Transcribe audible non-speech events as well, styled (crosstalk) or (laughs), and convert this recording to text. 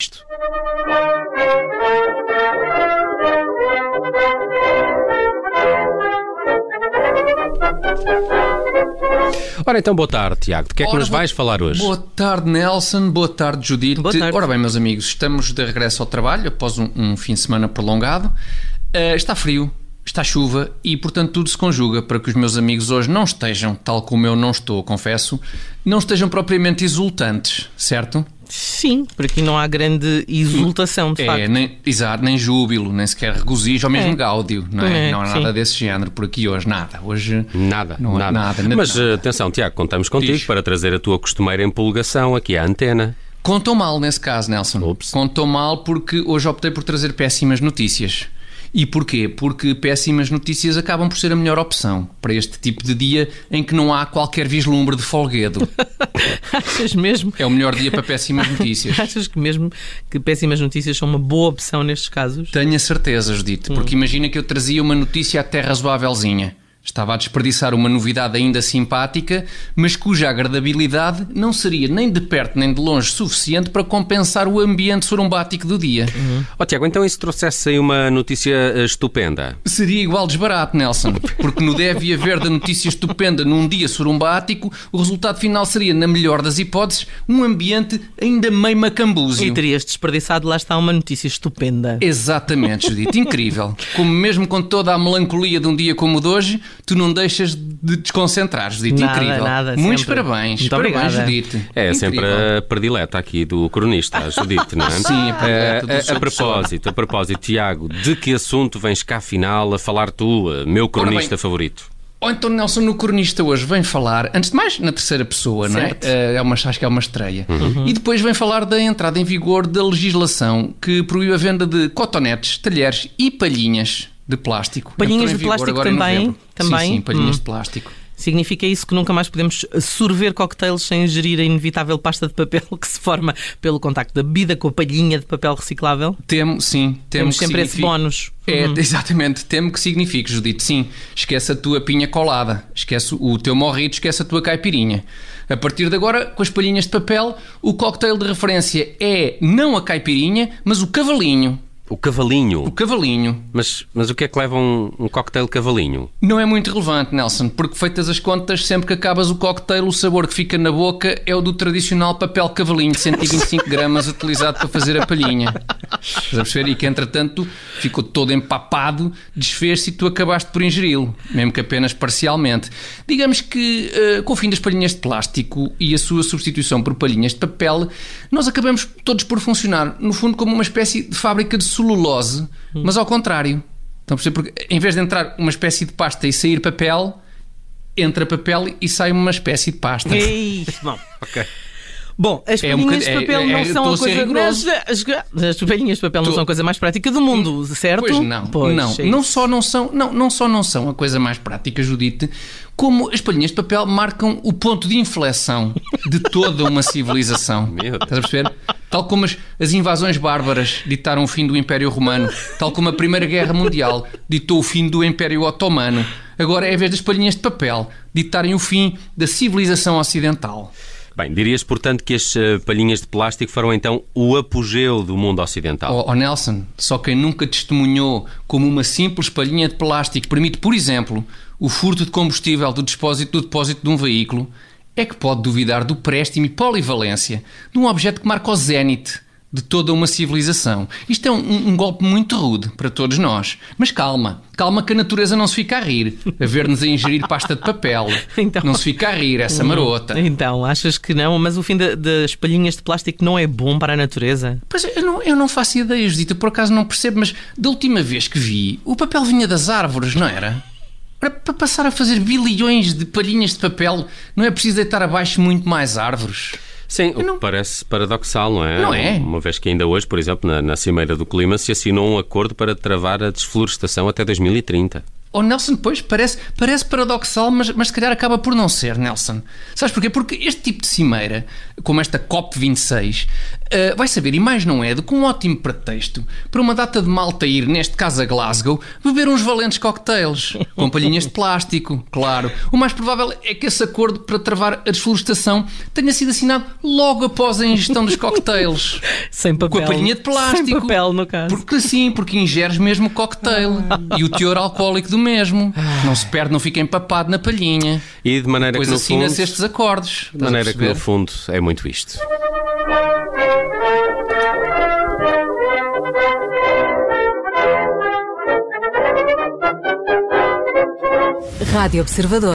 isto. Ora então, boa tarde, Tiago. De que é que Ora, nos boa- vais falar hoje? Boa tarde, Nelson. Boa tarde, Judite. Boa tarde. Ora bem, meus amigos, estamos de regresso ao trabalho após um, um fim de semana prolongado. Eh, está frio, está chuva e, portanto, tudo se conjuga para que os meus amigos hoje não estejam, tal como eu não estou, confesso, não estejam propriamente exultantes, certo? Sim, por aqui não há grande exultação, de É, facto. nem, exato, nem júbilo, nem sequer regozijo, ou mesmo É. gáudio, não é? É, não há nada sim. desse género por aqui hoje, nada. Hoje Nada, Não há nada. nada, nada, Mas nada. atenção, Tiago, contamos contigo Diz. para trazer a tua costumeira empolgação aqui à antena. Contou mal nesse caso, Nelson. Ups. Contou mal porque hoje optei por trazer péssimas notícias. E porquê? Porque péssimas notícias acabam por ser a melhor opção para este tipo de dia em que não há qualquer vislumbre de folguedo. (laughs) Achas mesmo? É o melhor dia para péssimas notícias. (laughs) Achas que mesmo que péssimas notícias são uma boa opção nestes casos? Tenho a certeza, Judite, porque imagina que eu trazia uma notícia até razoávelzinha. Estava a desperdiçar uma novidade ainda simpática, mas cuja agradabilidade não seria nem de perto nem de longe suficiente para compensar o ambiente sorumbático do dia. Ó Tiago, então e se trouxesse aí uma notícia eh, estupenda? Seria igual desbarato, Nelson, porque no deve haver da notícia estupenda num dia sorumbático, o resultado final seria, na melhor das hipóteses, um ambiente ainda meio E macambúzio. terias desperdiçado, lá está uma notícia estupenda. Exatamente, Judite, incrível. Como mesmo com toda a melancolia de um dia como o de hoje, tu não deixas de desconcentrar, Judite, Nada, incrível. nada, Muitos sempre. parabéns, Muito parabéns, obrigada. Judite. É sempre Incrível. a predileta aqui do cronista, a Judite, não é? (laughs) Sim, a predileta do Eh, a, a propósito, a propósito, Tiago, de que assunto vens cá afinal a falar tu, eh, meu cronista favorito? Ou então Nelson no cronista hoje vem falar, antes de mais, na terceira pessoa, não é? Certo. Eh, É uma, acho que é uma estreia. Uhum. E depois vem falar da entrada em vigor da legislação que proíbe a venda de cotonetes, talheres e palhinhas de plástico. Palhinhas de plástico também? Também? Sim, sim, palhinhas Hum. de plástico. Significa isso que nunca mais podemos sorver cocktails sem ingerir a inevitável pasta de papel que se forma pelo contacto da bebida com a palhinha de papel reciclável? Temo, sim, temo Temos que sempre esse signifique- bónus. É, Uhum. (laughs) exatamente. Temo que signifique, Judite. Sim, esquece a tua pinha colada, esquece o teu morrito, esquece a tua caipirinha. A partir de agora, com as palhinhas de papel, o cocktail de referência é não a caipirinha, mas o cavalinho. O cavalinho. O cavalinho. Mas, mas o que é que leva um, um cocktail cavalinho? Não é muito relevante, Nelson, porque feitas as contas, sempre que acabas o cocktail, o sabor que fica na boca é o do tradicional papel cavalinho de 125 gramas utilizado para fazer a palhinha. Estás a perceber? E que, entretanto, ficou todo empapado, desfez-se e tu acabaste por ingeri-lo, mesmo que apenas parcialmente. Digamos que, eh, com o fim das palhinhas de plástico e a sua substituição por palhinhas de papel, nós acabamos todos por funcionar, no fundo, como uma espécie de fábrica de celulose, mas ao contrário. Estão a perceber? Porque em vez de entrar uma espécie de pasta e sair papel, entra papel e sai uma espécie de pasta. Ei, bom. Ok. Bom, as É um de papel é- não é- são a coisa. rigoroso. As, as- de papel não Estou- são a coisa mais prática do mundo, certo? Pois não, Pois, não, é não só não são, não, não só não são a coisa mais prática, Judite, como as palhinhas de papel marcam o ponto de inflexão de toda uma (laughs) civilização. Meu Deus. Estás a perceber? Tal como as, as invasões bárbaras ditaram o fim do Império Romano, tal como a Primeira Guerra Mundial ditou o fim do Império Otomano. Agora é a vez das palhinhas de papel ditarem o fim da civilização ocidental. Bem, dirias, portanto, que as eh, palhinhas de plástico foram então o apogeu do mundo ocidental. Oh, oh, Nelson, só quem nunca testemunhou como uma simples palhinha de plástico permite, por exemplo, o furto de combustível do depósito do depósito de um veículo, é que pode duvidar do préstimo e polivalência de um objeto que marca o zénite de toda uma civilização. Isto é um, um- golpe muito rude para todos nós. Mas calma, calma que a natureza não se fica a rir, a ver-nos a ingerir pasta de papel. (laughs) Então- Não se fica a rir, essa marota. Então, achas que não? Mas o fim da- das palhinhas de plástico não é bom para a natureza? Pois eu não, eu não faço ideia, Judita, por acaso não percebo, mas da última vez que vi, o papel vinha das árvores, não era? Para, para passar a fazer bilhões de palhinhas de papel, não é preciso deitar abaixo muito mais árvores. Sim, o que parece paradoxal, não é? Não é? Uma vez que ainda hoje, por exemplo, na, na Cimeira do Clima, se assinou um acordo para travar a desflorestação até 2030. Oh, Nelson, pois, parece, parece paradoxal, mas, mas se calhar acaba por não ser, Nelson. Sabes porquê? Porque este tipo de cimeira, como esta COP26, uh, vai saber, e mais não é, do que um ótimo pretexto para uma data de malta ir, neste caso a Glasgow, beber uns valentes cocktails, com palhinhas de plástico, claro. O mais provável é que esse acordo para travar a desflorestação tenha sido assinado logo após a ingestão dos cocktails. (laughs) Sem papel. Com a palhinha de plástico. Sem papel, no caso. Porque sim, porque ingeres mesmo o cocktail. e o teor alcoólico do mesmo. Não se perde, não fica empapado na palhinha. E de maneira Depois que no assina-se fundo, estes acordos. de maneira que no fundo é muito isto. Rádio Observador.